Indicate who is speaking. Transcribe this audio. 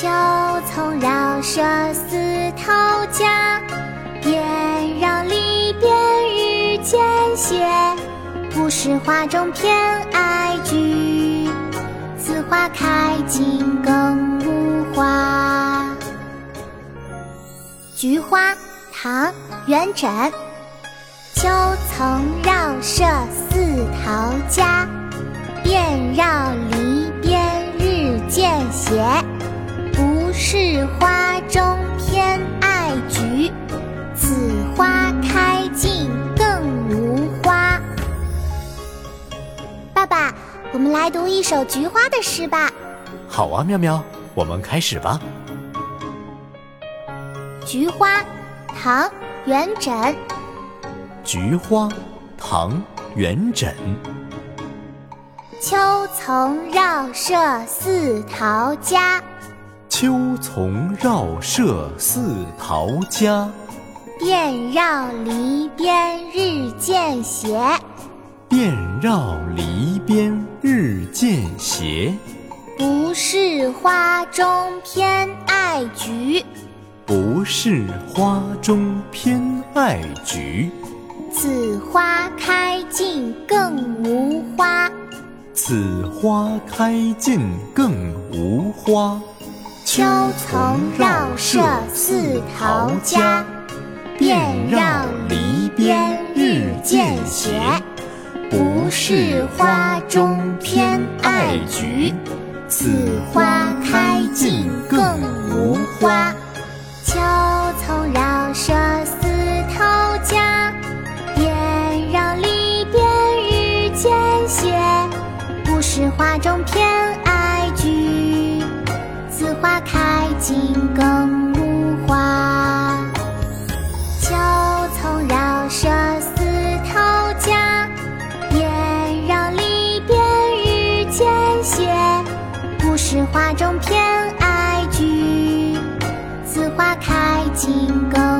Speaker 1: 秋丛绕舍似陶家，遍绕篱边日渐斜。不是花中偏爱菊，此花开尽更无花。菊花，唐·元稹。秋丛绕舍似陶家，遍绕。是花中偏爱菊，此花开尽更无花。爸爸，我们来读一首菊花的诗吧。
Speaker 2: 好啊，妙妙，我们开始吧。
Speaker 1: 菊花，唐·元稹。
Speaker 2: 菊花，唐·元稹。
Speaker 1: 秋丛绕舍似陶家。
Speaker 2: 秋丛绕舍似陶家。
Speaker 1: 遍绕篱边日渐斜。
Speaker 2: 遍绕篱边日渐斜。
Speaker 1: 不是花中偏爱菊。
Speaker 2: 不是花中偏爱菊，
Speaker 1: 此花开尽更无花。
Speaker 2: 此花开尽更无花。秋丛绕舍似陶家，
Speaker 1: 遍绕篱边日渐斜。
Speaker 2: 不是花中偏爱菊，此花开尽更无花。
Speaker 1: 花开尽更无花。秋丛绕舍似陶家，遍绕篱边日渐斜。不是花中偏爱菊。此花开尽更